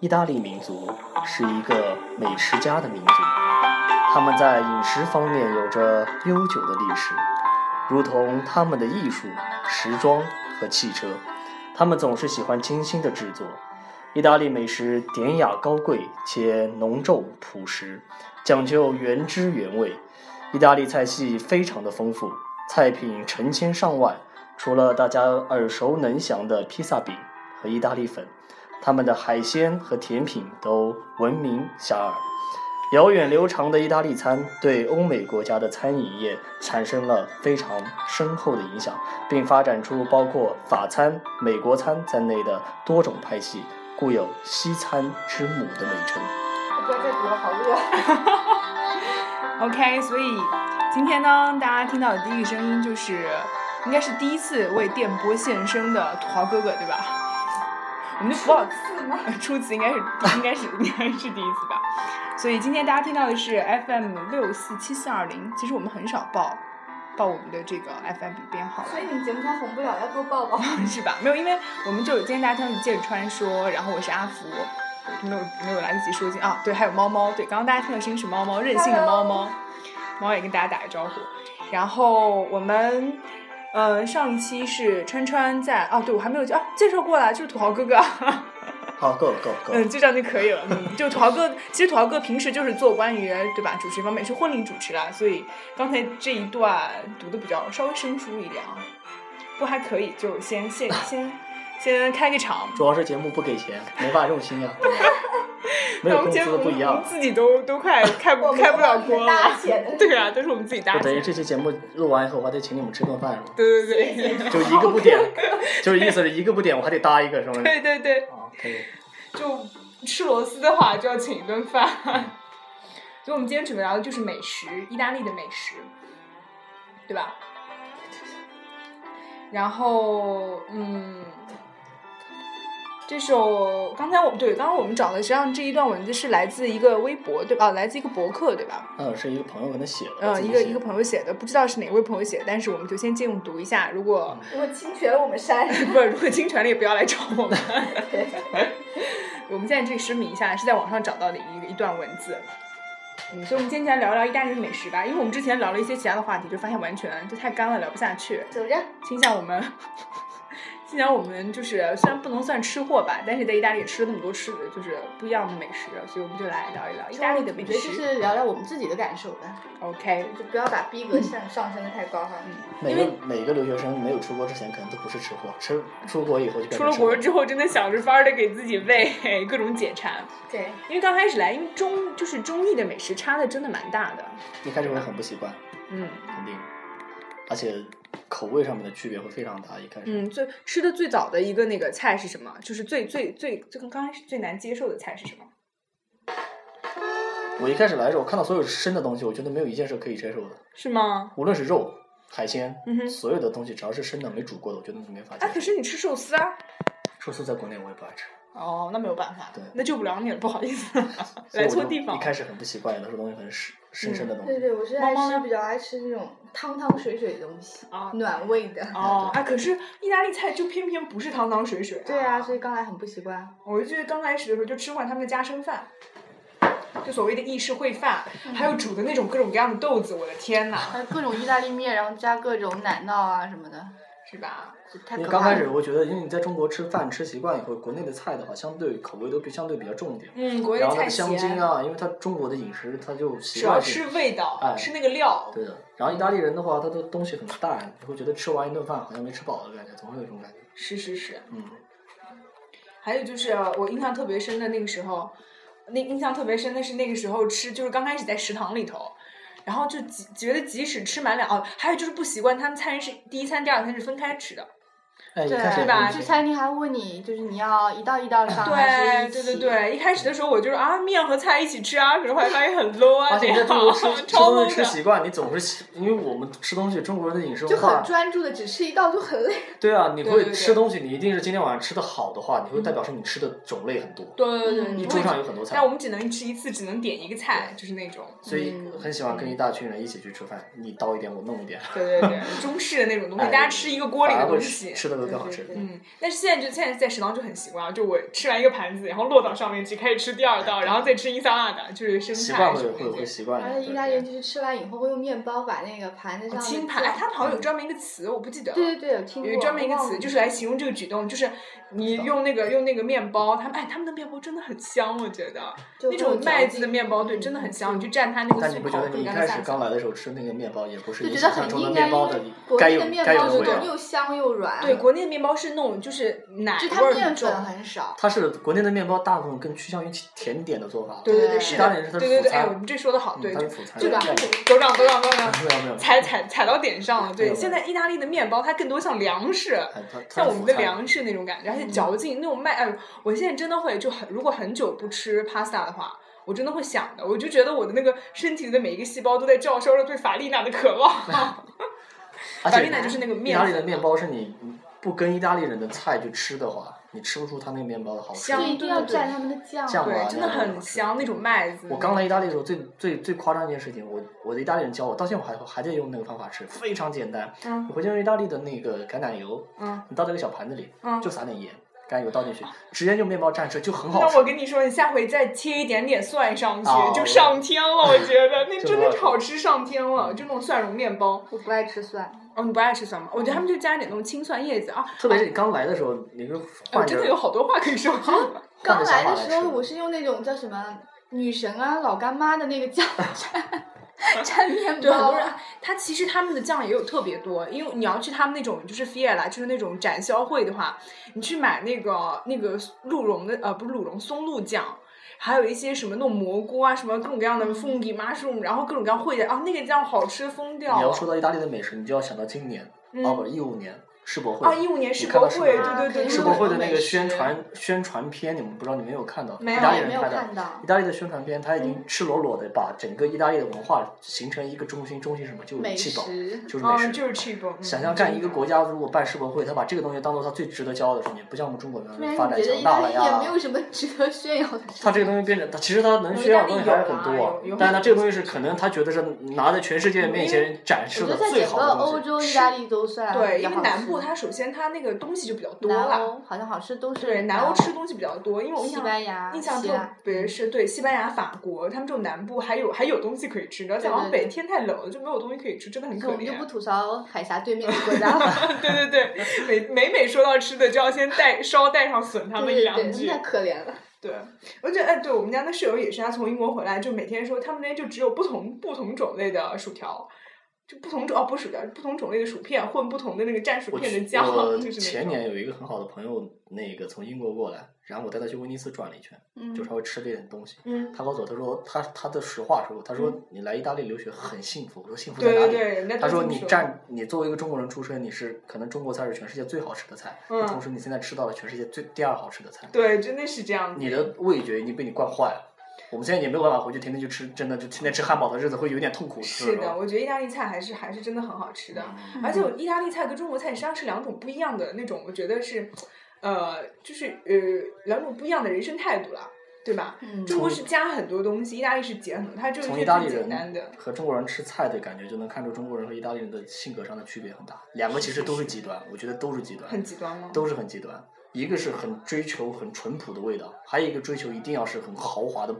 意大利民族是一个美食家的民族，他们在饮食方面有着悠久的历史，如同他们的艺术、时装和汽车，他们总是喜欢精心的制作。意大利美食典雅高贵且浓重朴实，讲究原汁原味。意大利菜系非常的丰富，菜品成千上万。除了大家耳熟能详的披萨饼和意大利粉，他们的海鲜和甜品都闻名遐迩。遥远流长的意大利餐对欧美国家的餐饮业产生了非常深厚的影响，并发展出包括法餐、美国餐在内的多种派系。故有“西餐之母”的美称。不要再读了，好饿。OK，所以今天呢，大家听到的第一个声音就是，应该是第一次为电波献声的土豪哥哥，对吧？我们就不好是吗？初次应该是应该是应该是第一次吧。所以今天大家听到的是 FM 六四七四二零，其实我们很少报报我们的这个 FM 编号所以你们节目才红不了，要多报报。是吧？没有，因为我们就有今天大家听到是剑川说，然后我是阿福，没有没有来得及说进啊，对，还有猫猫，对，刚刚大家听的声音是猫猫，任性的猫猫，猫也跟大家打个招呼。然后我们，呃，上一期是川川在哦，对我还没有啊介绍过了，就是土豪哥哥，好，够了，够了，够了嗯，。就这样就可以了。嗯，就土豪哥，其实土豪哥平时就是做关于对吧主持方面是婚礼主持啦，所以刚才这一段读的比较稍微生疏一点啊，不过还可以，就先先先先开个场。主要是节目不给钱，没法用心啊。对吧 没有工那我们节目资不一样。自己都都快开 不开不了锅大了。钱。对啊，都是我们自己搭就等于。这期节目录完以后，我还得请你们吃顿饭，是吧？对对对，就一个不点，就是意思是一个不点，我还得搭一个，是吗？对对对，啊，可以。就吃螺丝的话就要请一顿饭。所以我们今天准备聊的就是美食，意大利的美食，对吧？然后，嗯，这首刚才我们对刚刚我们找的，实际上这一段文字是来自一个微博，对吧？来自一个博客，对吧？嗯，是一个朋友给他写的。嗯，一个一个朋友写的，不知道是哪位朋友写的，但是我们就先借用读一下。如果如果侵权了，我们删。不，如果侵权了也不要来找我们。我们现在这里声明一下，是在网上找到的一一段文字。嗯，所以我们今天就来聊聊意大利的美食吧，因为我们之前聊了一些其他的话题，就发现完全就太干了，聊不下去。走着。倾向我们，倾向我们就是虽然不能算吃货吧，但是在意大利也吃了那么多吃的，就是不一样的美食，所以我们就来聊一聊意大利的美我觉得就食。是聊聊我们自己的感受吧，OK，就不要把逼格上上升的太高哈。每个每个留学生没有出国之前，可能都不是吃货，吃出国以后就出了成吃货国之后，真的想着法儿的给自己喂各种解馋。对，因为刚开始来，因为中就是中意的美食差的真的蛮大的，一开始会很不习惯，嗯肯定，而且口味上面的区别会非常大。一开始，嗯，最吃的最早的一个那个菜是什么？就是最最最最刚开始最难接受的菜是什么？我一开始来的时候，我看到所有生的东西，我觉得没有一件是可以接受的，是吗？无论是肉、海鲜，所有的东西只要是生的没煮过的，我觉得是没法接啊，受。可是你吃寿司啊？寿司在国内我也不爱吃，哦，那没有办法，对那救不了你了，不好意思，来错地方一。开始很不习惯，有的时候东西很生生生的东西。对对，我是爱吃比较爱吃那种汤汤水水的东西，啊暖胃的。哦，哎，可是意大利菜就偏偏不是汤汤水水、对啊，所以刚来很不习惯。我就记得刚开始的时候就吃惯他们的家生饭，就所谓的意式烩饭，还有煮的那种各种各样的豆子，我的天呐，还有各种意大利面，然后加各种奶酪啊什么的，是吧？因为刚开始。我觉得，因为你在中国吃饭吃习惯以后，国内的菜的话，相对口味都比相对比较重一点。嗯，国内菜然后它的香咸，精啊，因为它中国的饮食，它就习主要吃味道，哎吃那个料。对的。然后意大利人的话，他的东西很淡，你会觉得吃完一顿饭好像没吃饱的感觉，总会有这种感觉。是是是，嗯，还有就是我印象特别深的那个时候，那印象特别深的是那个时候吃，就是刚开始在食堂里头。然后就即觉得即使吃满两哦，还有就是不习惯他们餐是第一餐、第二餐是分开吃的，哎，对，是吧会去餐厅还会问你，就是你要一道一道上还是？对对对对，一开始的时候我就是啊面和菜一起吃啊，可是后来发现很 low 啊，而且你在中国吃吃超东西吃的。习惯，你总是习因为我们吃东西，中国人的饮食就文化很，专注的只吃一道就很累。对啊，你会吃东西，你一定是今天晚上吃的好的话，你会代表说你吃的种类很多，对对对，嗯你桌上有很多菜但我，们只能吃一次，只能点一个菜，就是那种。所以嗯很喜欢跟一大群人一起去吃饭，你刀一点我弄一点，对对对，中式的那种东西，哎大家吃一个锅里的东西嗯，但是现在就现在在食堂就很习惯了，就我吃完一个盘子，然后落到上面去，开始吃第二道，然后再吃一三二的，就是生习菜惯会会习惯的。而且意大利人就是吃完以后会用面包把那个盘子上清盘，哎，他们好像有专门一个词，我不记得了。对对对，有听过。有专门一个词，就是来形容这个举动，就是你用那个用那个面包，他们哎，他们的面包真的很香，我觉得那种麦子的面包，对，嗯真的很香。你去蘸它那个但你素烤，不觉得你一开始刚来的时候吃那个面包，也不是就觉得你想象中的很应该，面包的该有内的面该有的味道。又香又软，对，国内的面包是那种就是奶就味儿很它面重粉。很少。它是国内的面包，大部分更趋向于甜点的做法。对对对，是的，对对对，哎，我们这说的好，对，就嗯它是辅餐就对吧董事长，董事长，董事长，没有没有，踩踩踩到点上了。对，现在意大利的面包它更多像粮食，像我们的粮食那种感觉，而且嚼劲那种麦，哎，我现在真的会就很，如果很久不吃 pasta 的话。我真的会想的，我就觉得我的那个身体里的每一个细胞都在照烧着对法丽娜的渴望。法丽娜就是那个面意大利的面包是你不跟意大利人的菜去吃的话，你吃不出它那个面包的好吃。香就一定要对对对蘸他们的酱。酱啊，对真的很香，那种麦子。我刚来意大利的时候，最最最夸张一件事情，我我的意大利人教我，到现在我还还在用那个方法吃，非常简单。嗯你回去用意大利的那个橄榄油，嗯你倒这个小盘子里，嗯就撒点盐，橄榄油倒进去，直接用面包蘸吃，就很好吃。那我跟你说，你下回再切一点点蒜上去，哦就上天了。我觉得那真的很好吃上天了，就那种蒜蓉面包。我不爱吃蒜。哦，你不爱吃蒜吗？我觉得他们就加一点那种青蒜叶子啊。特别是你刚来的时候，你就哎换着我真的有好多话可以说。刚来的时候，我是用那种叫什么女神啊、老干妈的那个酱蘸 蘸面包多人，啊他其实他们的酱也有特别多，因为你要去他们那种就是 Fiera，就是那种展销会的话，你去买那个那个鹿茸的呃不是鹿茸松露酱。还有一些什么那种蘑菇啊，什么各种各样的 fungi mushroom，然后各种各样烩的啊，那个酱好吃疯掉。你要说到意大利的美食，你就要想到今年，嗯哦不，一五年世博会啊，一五年世你看博会，到世博对对对，世博会的那个宣传宣传片，你们不知道你们有看到？没有意大利人拍的看到意。大利的宣传片，他已嗯经赤裸裸的把整个意大利的文化形成一个中心，中心什么？就是美气就是美食。就是。嗯想象干一个国家如果办世博会，他把这个东西当做他最值得骄傲的事情，不像我们中国人发展强大了大利也没呀。有什么值得炫耀的。他这个东西变成，他其实他能炫耀的东西还是很多但是他这个东西是可能他觉得是拿在全世界面前展示的我觉得在最整个欧好的东西。洲，意大利都算对，因为南部吃它首先它那个东西就比较多南了。欧好像好吃都是对，南欧吃东西比较多，因为我印西象班牙印象特别是对西班牙、法国，他们这种南部还有还有东西可以吃，而且对好像北天太冷了，就没有东西可以吃，真的很可怜我们就不。吐槽海峡对面的国家了。对对对，每 每每说到吃的，就要先带稍带上损他们一对对对，两句。太可怜了。对，我觉得哎，对我们家那室友也是，他从英国回来就每天说他们那边就只有不同不同种类的薯条，就不同种哦不是薯条，不同种类的薯片混不同的那个蘸薯片的酱，我 就是前年有一个很好的朋友，那个从英国过来，然后我带他去威尼斯转了一圈，嗯就稍微吃了一点东西。嗯，他告诉我，他说他他的实话说，他说你来意大利留学很幸福。我说幸福在哪里？他说你占你作为一个中国人出身，你是可能中国菜是全世界最好吃的菜，嗯同时你现在吃到了全世界最第二好吃的菜，对，真的是这样子。你的味觉已经被你惯坏了。我们现在也没有办法回去天天去吃，真的就天天吃汉堡的日子会有点痛苦。是的，我觉得意大利菜还是还是真的很好吃的，嗯而且意大利菜跟中国菜实际上是两种不一样的那种，我觉得是，呃，就是呃两种不一样的人生态度了，对吧？嗯中国是加很多东西，意大利是减很多，它就是从最简意大利人单的。和中国人吃菜的感觉，就能看出中国人和意大利人的性格上的区别很大。两个其实都是极端，我觉得都是极端，很极端吗？都是很极端。一个是很追求很淳朴的味道，还有一个追求一定要是很豪华的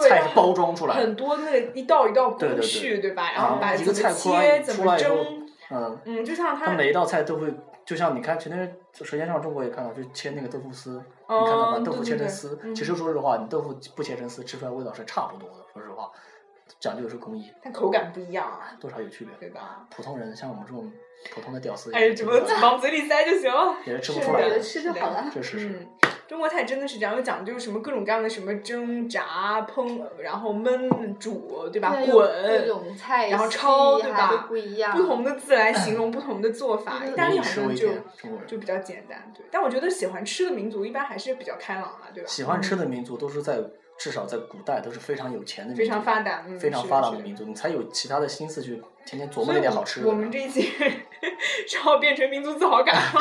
菜是包装出来的很。多那个一道一道工序，对吧？然然后把一个怎么菜切，怎么出来以后蒸，，嗯，嗯，就像它每一道菜都会，就像你看前天舌尖上中国也看到，就切那个豆腐丝，你看到吗？豆腐切成丝，嗯其实说实话，你豆腐不切成丝，吃出来味道是差不多的。说实话，讲究的是工艺，但口感不一样啊，多少有区别。对吧？普通人像我们这种普通的屌丝，哎，怎么往嘴里塞就行了。也是吃不出来的。吃就好了。这是是。嗯，中国菜真的是这样，有讲究什么各种各样的什么蒸、炸、烹，然后焖、煮，对吧？对有各滚，种菜然后系焯对吧都不一样。不同的字来形容 不同的做法。嗯意大利好像就就比较简单，对。但我觉得喜欢吃的民族一般还是比较开朗的，对吧？喜欢吃的民族都是在至少在古代都是非常有钱的民族，非常发达，嗯，非常发达的民族，你才有其他的心思去天天琢磨那点好吃的。我们这一期 是要变成民族自豪感吗？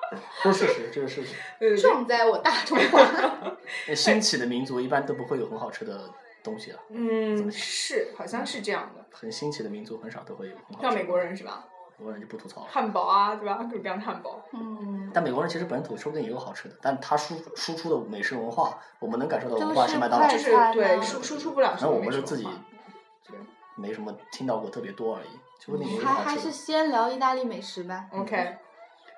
都是事实，这是事实。壮哉我大中华！那兴起的民族一般都不会有很好吃的东西了，嗯，是，好像是这样的。很兴起的民族很少都会有很好吃的。像美国人是吧？美国人就不吐槽了。汉堡啊，对吧？各种各样的汉堡。嗯，但美国人其实本土说不定也有好吃的，但他输输出的美食文化，我们能感受到的文化是麦当劳快就，是餐对呢输输出不了什然后么美我们是自己没什么听到过特别多而已，说不定也有还还是。先聊意大利美食吧。OK，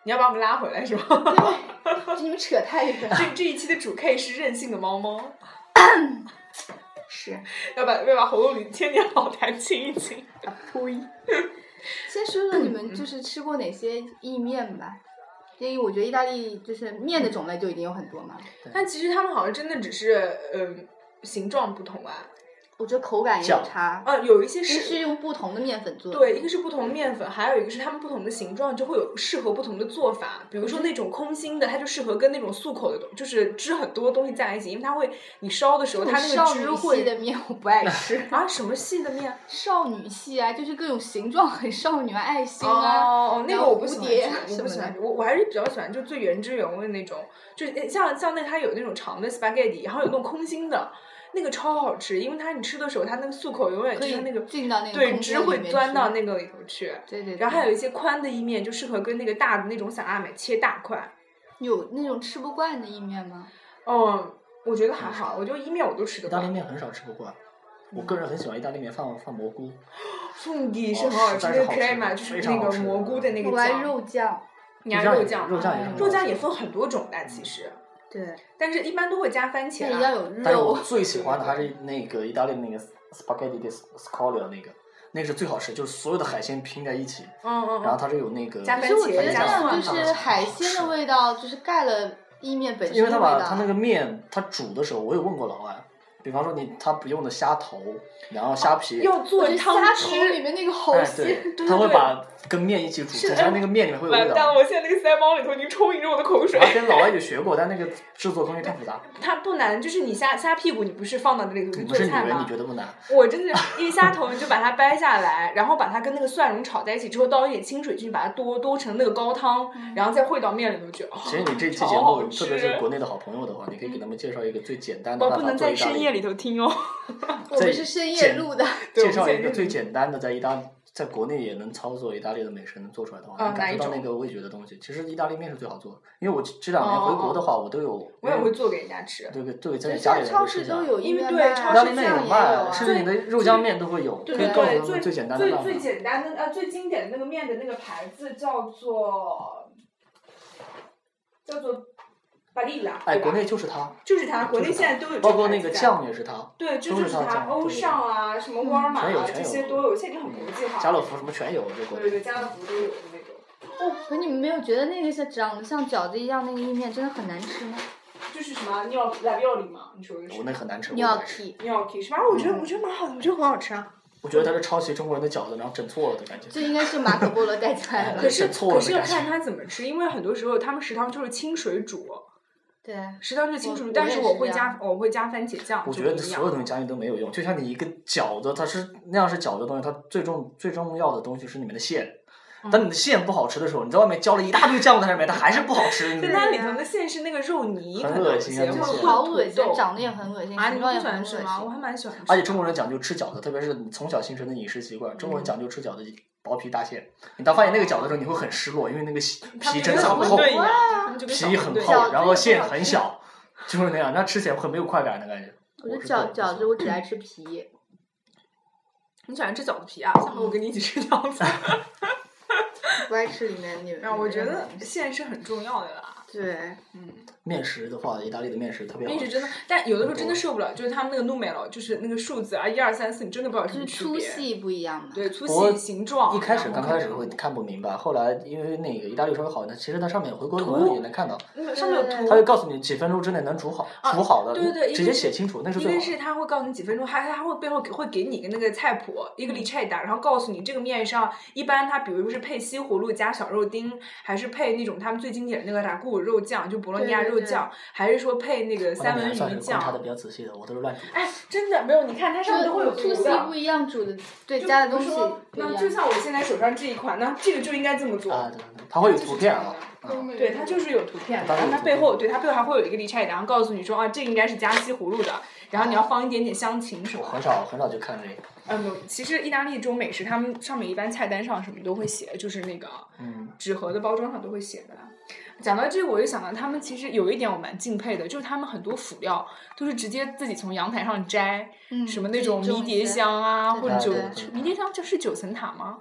你要把我们拉回来是吧？就你们扯太远了。这这一期的主 K 是任性的猫猫，是。要把要把喉咙里千年老痰清一清。啊呸！先说说你们就 是吃过哪些意面吧，因为我觉得意大利就是面的种类就已经有很多嘛，但其实他们好像真的只是嗯、形状不同啊，我觉得口感也有差，啊有一些是是用不同的面粉做的。对，一个是不同的面粉，还有一个是它们不同的形状，就会有适合不同的做法。比如说那种空心的，它就适合跟那种素口的东，就是汁很多的东西在一起，因为它会你烧的时候，它那少女个汁会系的面我不爱吃。啊什么细的面？少女系啊，就是各种形状很少女啊，爱心啊，哦，那个我不喜欢吃，我不喜欢吃，我我还是比较喜欢就最原汁原味那种，就是像像那它有那种长的 spaghetti，然后有那种空心的，那个超好吃，因为它你吃的时候，它那个素口永远就是那个进到那个对空汁会钻到那个里头去。对对对。然后还有一些宽的意面，就适合跟那个大的那种散拉美切大块。有那种吃不惯的意面吗？哦，我觉得还好，我觉得意面我都吃得惯。意大利面很少吃不惯，我个人很喜欢意大利面放放蘑菇，凤梨是哦很好吃，那个实在是好吃 crema 就是那个蘑菇的那个我爱酱，肉酱。你爱肉酱也酱，肉酱也肉酱也分很多种的，其实，对，但是一般都会加番茄啊。但也要有肉但是我。最喜欢的还是那个意大利那个 spaghetti di scoglio 那个，那个是最好吃，就是所有的海鲜拼在一起，嗯嗯嗯。然后它是有那个加番可是我觉得就是海鲜的味道，就是盖了意面本身因为他的味道。把他那个面，他煮的时候，我有问过老外，比方说你他不用的虾头，然后虾皮，要做汤虾头里。面那个好哎鲜，对，对对他会把跟面一起煮，是煮出来那个面里面会有味完蛋了！道。我现在那个腮帮里头已经充盈着我的口水我。还跟老外也学过，但那个制作工艺太复杂。它不难，就是你虾虾屁股，你不是放到那里头去你不是女人，做菜吗你？觉得不难？我真的，因为虾头你就把它掰下来，然后把它跟那个蒜蓉炒在一起之后，倒一点清水进去，把它多多成那个高汤，然后再烩到面里头去。哦其实你这期节目，特别是国内的好朋友的话，你可以给他们介绍一个最简单的办我不能在法做意大利，深夜里头听哦。我们是深夜录的。介绍一个最简单的在意大利，在国内也能操作意大利的美食能做出来的话，嗯能感受到那个味觉的东西。其实意大利面是最好做的，因为我这两年回国的话，我都有，哦我也会做给人家吃。对对对，在现家里在超市都有因为对超市意大利面有有卖，啊。甚至你的肉酱面都会有，可以对对对，告诉他们最最简单的。最最简单的呃最经典的那个面的那个牌子叫做叫做哎，国内就是它，就是它，国内现在都有这包括那个酱也是它，对，这就是是它，欧尚啊，什么沃尔玛啊，这些都有，现在已经很国际化。家乐福什么全有，这国内。对对，家乐福都有的那种。哦，可你们没有觉得那个像长得像饺子一样那个意面真的很难吃吗就是什么尿拉料理嘛，你说的是我？那很难吃，我不爱吃。？gnocchi，尿 K 是吧？我觉得我觉得蛮好的，我觉得很好吃啊。我觉得它是抄袭中国人的饺子，然后整错了的感觉。这应该是马可波罗带进来的哎可。是错了可是要看他怎么吃，因为很多时候他们食堂就是清水煮，对，食堂就是清水煮，我但是我会加我会加番茄酱，我觉得所有东西加进去都没有用，就像你一个饺子，它是那样是饺子的东西，它最重最重要的东西是里面的馅。当你的馅不好吃的时候，你在外面浇了一大堆酱在上面，它还是不好吃。你但它里头的馅是那个肉泥，很恶心啊有些或者这些好恶心，长得也很恶心，啊！你形状也们不喜欢很恶心。吃吗？我还蛮喜欢吃。而且中国人讲究吃饺子，特别是你从小形成的饮食习惯，中国人讲究吃饺子薄皮大馅。你当发现那个饺子的时候，你会很失落，因为那个皮真的很厚，皮很厚，然后馅很小，就是那样，那吃起来很没有快感的感觉。我觉得是个人不饺饺子我只爱吃皮，你喜欢吃饺子皮啊？下回我跟你一起吃饺子。不爱吃里面那个。然后我觉得那个馅是很重要的啦。对，嗯，面食的话，意大利的面食特别好吃。面食真的，但有的时候真的受不了，就是他们那个 numero，就是那个数字啊，一二三四，你真的不知道有什么区别。粗细不一样嘛。对，粗细、形状。一开始刚开始会看不明白，后来因为那个意大利稍微好一点，其实它上面回国的朋友也能看到，上面有图，它会告诉你几分钟之内能煮好，啊煮好的，对对对直接写清楚，那是最好的。是他会告诉你几分钟，还他会背后给会给你一个那个菜谱，一个 ricetta，然后告诉你这个面上一般它比如说是配西葫芦加小肉丁，还是配那种他们最经典的那个打固肉酱，就博洛尼亚肉酱，还是说配那个三文鱼酱查的比。较仔细的，我都是乱煮。哎，真的没有，你看它上面都会有图的不。一样，煮的对加的东西。那就像我现在手上这一款，那这个就应该这么做。啊，对对对，它会有图片啊。啊对，它就是有图片的，然后它背后对它背后还会有一个 ricetta，然后告诉你说啊，这应该是加西葫芦的，然后你要放一点点香芹什么的。很少很少就看这个。嗯，其实意大利这种美食，他们上面一般菜单上什么都会写，就是那个嗯，纸盒的包装上都会写的。讲到这个，我就想到他们其实有一点我蛮敬佩的，就是他们很多辅料都是直接自己从阳台上摘，嗯什么那种迷迭香啊，对或者九迷迭香就是九层塔吗？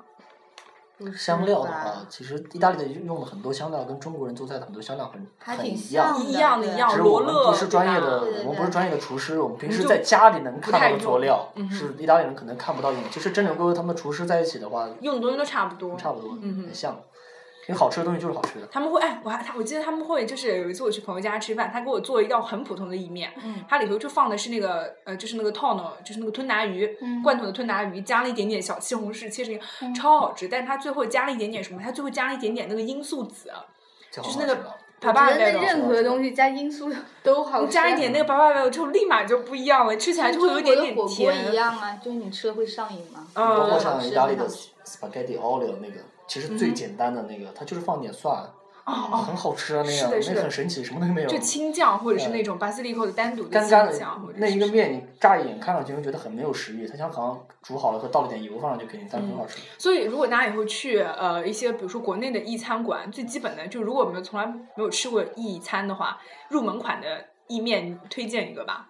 香料的话，其实意大利的用的很多香料跟中国人做菜的很多香料很还挺很一样像。一样的一样只是我罗勒们不是专业的，我们不是专业的厨师，我们平时在家里能看到的佐料是意大利人可能看不到用的。其实真正跟他们厨师在一起的话，用的东西都差不多。差不多，嗯很像。因为好吃的东西就是好吃的。他们会哎，我还他我记得他们会就是有一次我去朋友家吃饭，他给我做了一道很普通的意面，嗯它里头就放的是那个呃就是那个 ton，就是那个吞拿鱼，嗯罐头的吞拿鱼，加了一点点小西红柿切成一个，超好吃。但是它最后加了一点点什么？它最后加了一点点那个罂粟籽，就就是那个好好吃了帕我觉得巴那种。那任何东西加罂粟都好吃。你加一点那个巴巴味之后，立马就不一样了，吃起来就会有一点点甜。一样啊，就是你吃了会上瘾吗？嗯包括好像意大利的 spaghetti olio 那个，其实最简单的那个，它就是放点蒜，哦哦，很好吃啊，那样那个很神奇，什么东西没有。就青酱或者是那种巴西利口的单独的清干干的酱，那一个面，你乍一眼看上去会觉得很没有食欲，它像好像煮好了和倒了点油放上去给你，但是很好吃。所以，如果大家以后去呃一些，比如说国内的意餐馆，最基本的就如果我们从来没有吃过意餐的话，入门款的意面推荐一个吧，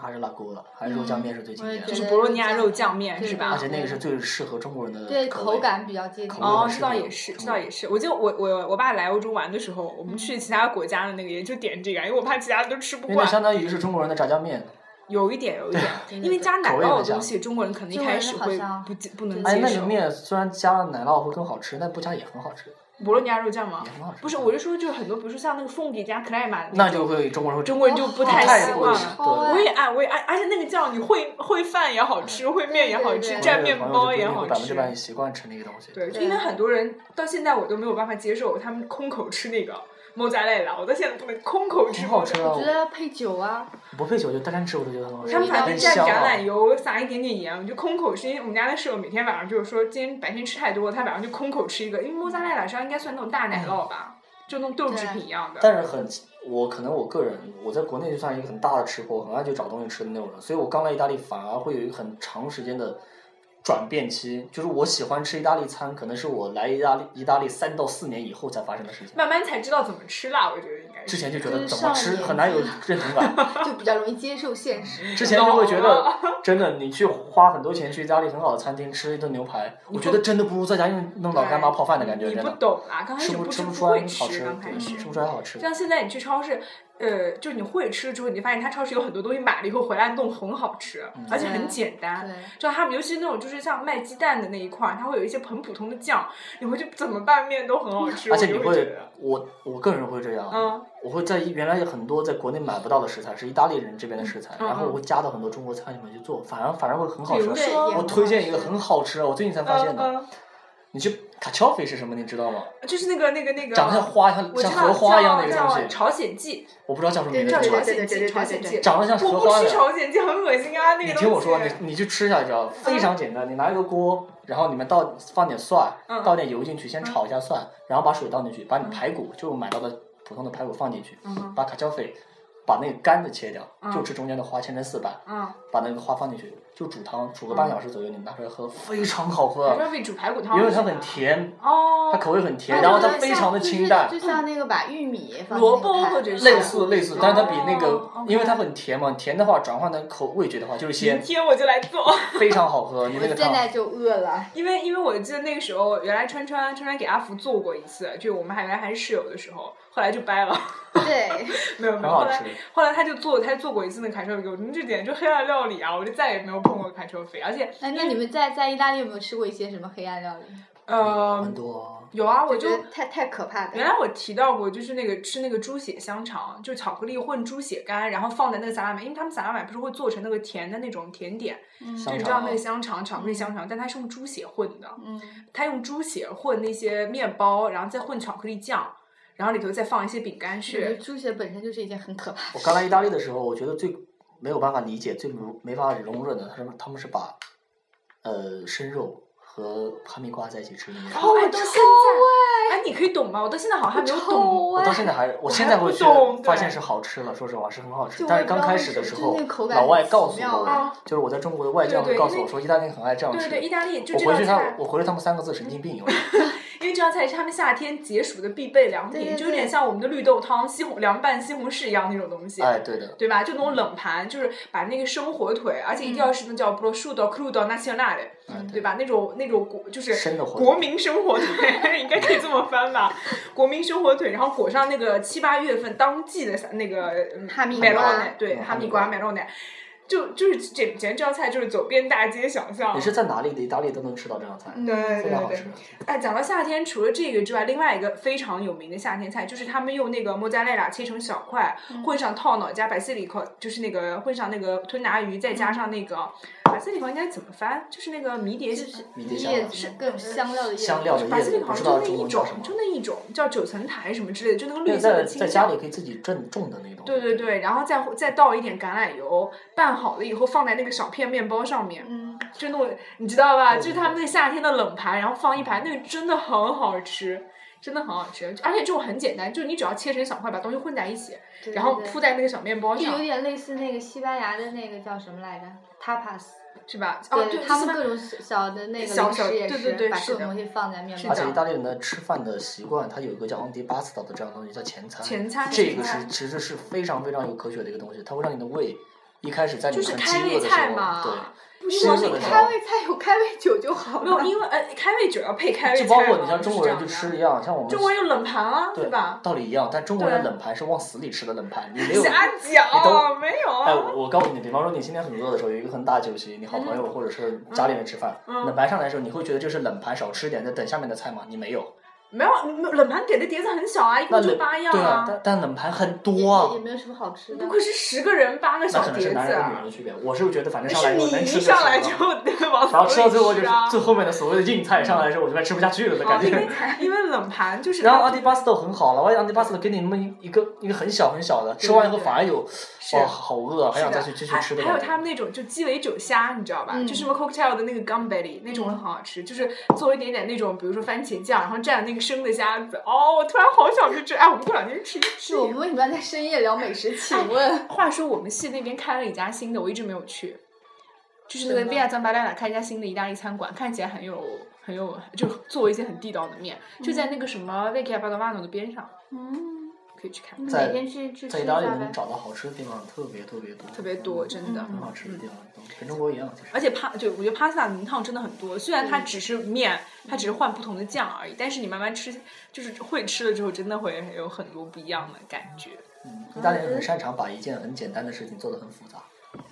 还是辣锅的，还是肉酱面是最经典的就是博洛尼亚肉酱面是吧而且那个是最适合中国人的对，口味口感比较接近。哦，口味很这倒也是，这倒也是。我就我我我爸来欧洲玩的时候，我们去其他国家的那个也就点这个，因为我怕其他的都吃不惯。因为那相当于是中国人的炸酱面。有一点，有一点，因为加奶酪的东西，中国人可能一开始会不不能哎，接受。那个面虽然加了奶酪会更好吃，但不加也很好吃，博洛尼亚肉酱吗。不是，我就说，就是很多，比如说像那个凤梨加克莱玛，那就会中国人会中国人就不太太习惯会吃了。我也爱，我也爱，而且那个酱你烩烩饭也好吃，烩面也好吃，蘸面包也好百分之吃。百习惯吃那个东西。对，对因为很多人到现在我都没有办法接受他们空口吃那个莫扎雷拉，我到现在不能空口吃莫扎雷拉。很好吃啊我觉！得要配酒啊，不配酒就单吃我都觉得很好吃。他们反正蘸橄榄啊！油，撒一点点盐，我就空口吃。因为我们家的室友每天晚上就是说，今天白天吃太多，他晚上就空口吃一个。因为莫扎雷拉上应该算那种大奶酪吧，就那种豆制品一样的。但是很，我可能我个人我在国内就算一个很大的吃货，很爱去找东西吃的那种人，所以我刚来意大利反而会有一个很长时间的转变期，就是我喜欢吃意大利餐，可能是我来意大利意大利三到四年以后才发生的事情。慢慢才知道怎么吃辣，我觉得应该是。之前就觉得怎么吃很难有认同感，就比较容易接受现实。之前就会觉得 真的，你去花很多钱去意大利很好的餐厅吃一顿牛排，我觉得真的不如在家用弄老干妈泡饭的感觉，你不真的懂啊，刚开吃始不吃不出来会好吃，刚开始对，吃不出来好吃。像现在你去超市，呃，就是你会吃了之后，你就发现它超市有很多东西买了以后回来弄很好吃，嗯而且很简单。对，就他们尤其是那种就是像卖鸡蛋的那一块儿，它会有一些很普通的酱，你回去怎么拌面都很好吃。而且你会我我我个人会这样，嗯，我会在原来有很多在国内买不到的食材是意大利人这边的食材，嗯然后我会加到很多中国菜里面去做，反而反而会很好吃我推荐一个很好吃，我最近才发现的，嗯你去卡乔菲是什么？你知道吗？嗯，就是那个那个那个，长得像花像像荷花一样的一个东西，叫朝鲜蓟，我不知道叫什么名字叫。朝鲜蓟，朝鲜蓟。长得像我不吃荷花的。朝鲜蓟，很恶心啊！那个你听我说，你你去吃一下，你知道，非常简单。你拿一个锅，然后里面倒放点蒜，嗯倒点油进去，先炒一下蒜，然后把水倒进去，把你排骨，就买到的普通的排骨放进去，把卡椒粉，把那个干的切掉，嗯就吃中间的花，切成四瓣，嗯，把那个花放进去，就煮汤，煮个半小时左右，你们拿出来喝，非常好喝卡，为煮排骨汤，因为它很甜，哦，它口味很甜，然后它非常的清淡。就像那个把玉米放萝卜或者是类似类似，但是它比那个因为它很甜嘛，甜的话转换成口味觉的话就是鲜明鲜，天我就来做。非常好喝。你那个汤，现在就饿了。因为因为我记得那个时候，原来川川川川给阿福做过一次，就我们还原来还是室友的时候，后来就掰了，对，没有没有。很好吃后来。后来他就做，他做过一次那个卡车菲，我们这简直就黑暗料理啊！我就再也没有碰过凯车菲，而且哎，那你们在在意大利有没有吃过一些什么黑暗料理？呃很多。有啊，我就太太可怕的。原来我提到过，就是那个吃那个猪血香肠，就巧克力混猪血干，然后放在那个萨拉米，因为他们萨拉米不是会做成那个甜的那种甜点，嗯就你知道那个香肠，巧克力香肠，但它是用猪血混的，嗯，它用猪血混那些面包，然后再混巧克力酱，然后里头再放一些饼干屑。猪血本身就是一件很可怕的事。我刚来意大利的时候，我觉得最没有办法理解、最没没法容忍的，他们他们是把呃生肉和哈密瓜在一起吃的那哦，个。哎，到现在，哎，你可以懂吗？我到现在好像还没有懂。臭我到现在还，我现在会去发现是好吃了，说实话是很好吃但是刚开始的时候老外告诉我就是我在中国的外教会告诉我说，意大利很爱这样吃。对对，意大利就我回去他我回了他们三个字神经病。因为这道菜是他们夏天解暑的必备良品，对对就有点像我们的绿豆汤、西红凉拌西红柿一样那种东西。哎，对的，对吧？就那种冷盘，就是把那个生火腿，而且一定要是那叫 prosciutto crudo nazionale，、嗯，对？吧？那种那种国就是国民生火腿，应该可以这么翻吧？国民生火腿，然后裹上那个七八月份当季的那个嗯哈密瓜对，嗯哈密瓜哈密 melone，就就是简简直这道菜就是走遍大街小巷你。是在哪里的意大利都能吃到这道菜，嗯对对对对非常好吃。。哎，讲到夏天，除了这个之外，另外一个非常有名的夏天菜，就是他们用那个莫扎雷拉切成小块，嗯混上套脑加百西里克，就是那个混上那个吞拿鱼，再加上那个百西里克应该怎么翻？就是那个迷迭就是迷迭香叶子各种香料的叶子，香料的百西里克好像就那一种就那一种叫九层塔什么之类的，就那个绿色的在青酱在家里。可以自己种种的那种。对对对，然后再再倒一点橄榄油，拌好了以后放在那个小片面包上面，嗯，就那种你知道吧？就是他们那夏天的冷盘，然后放一盘，那个真的很好吃，真的很好吃，而且这种很简单，就是你只要切成小块，把东西混在一起，对然后铺在那个小面包上就有，点类似那个西班牙的那个叫什么来着，tapas。是吧？哦，对，他们各种小小的那个小食也对对对是，把各种东西放在面包上。而且意大利人的吃饭的习惯，它有一个叫 antipasto 的这样的东西，叫前餐。前餐这个是其实是非常非常有科学的一个东西，它会让你的胃一开始在你就是很饥饿的时候，菜嘛对，不是你开胃菜有开胃酒就好没有，了。因为呃，开胃酒要配开胃菜就包括你像中国人就吃一样，像我们中国人有冷盘啊，对吧？道理一样，但中国人冷盘是往死里吃的冷盘，你没有。瞎你讲，都没有哎，啊。我我告诉你，比方说你今天很饿的时候，有一个很大酒席，你好朋友或者是家里面吃饭，嗯冷盘上来的时候，你会觉得这是冷盘少吃一点，再等下面的菜吗？你没有，没有，冷盘给的碟子很小啊，一共就八样对啊，但但冷盘很多啊也，也没有什么好吃的不。愧是十个人八个小碟子可能是男人和女啊人！的区别。我是觉得反正上来能吃一就吃了上来就往然后吃到最后就是最后面的所谓的硬菜上来之后，我就快吃不下去了的感哦，因为觉。因为冷盘就是然后它阿迪巴斯豆很好了，万一阿迪巴斯豆给你那么一一个一个很小很小的，吃完以后反而有是哇好饿，还想再去继续吃的。还有他们那种就鸡尾酒虾，你知道吧？嗯就什么 cocktail 的那个 gumberry 那种很好吃，就是做一点点那种，比如说番茄酱，然后蘸那个生的虾子。哦，我突然好想去吃！哎，我们过两天去吃一吃。我们为什么要在深夜聊美食？请问，话说我们系那边开了一家新的，我一直没有去，就是那个 Via Zambarella 开一家新的意大利餐馆，看起来很有很有，就做一些很地道的面，就在那个什么 Vecchia Padovano 的边上，嗯，可以去看，你在每天去去吃一在意大利。能找到好吃的地方特别特别多，特别多，真的。很好吃的地方，跟中国一样其实。而且帕就我觉得 pasta 名堂真的很多，虽然它只是面，它只是换不同的酱而已，但是你慢慢吃，就是会吃了之后，真的会有很多不一样的感觉。嗯，意大利人很擅长把一件很简单的事情做得很复杂，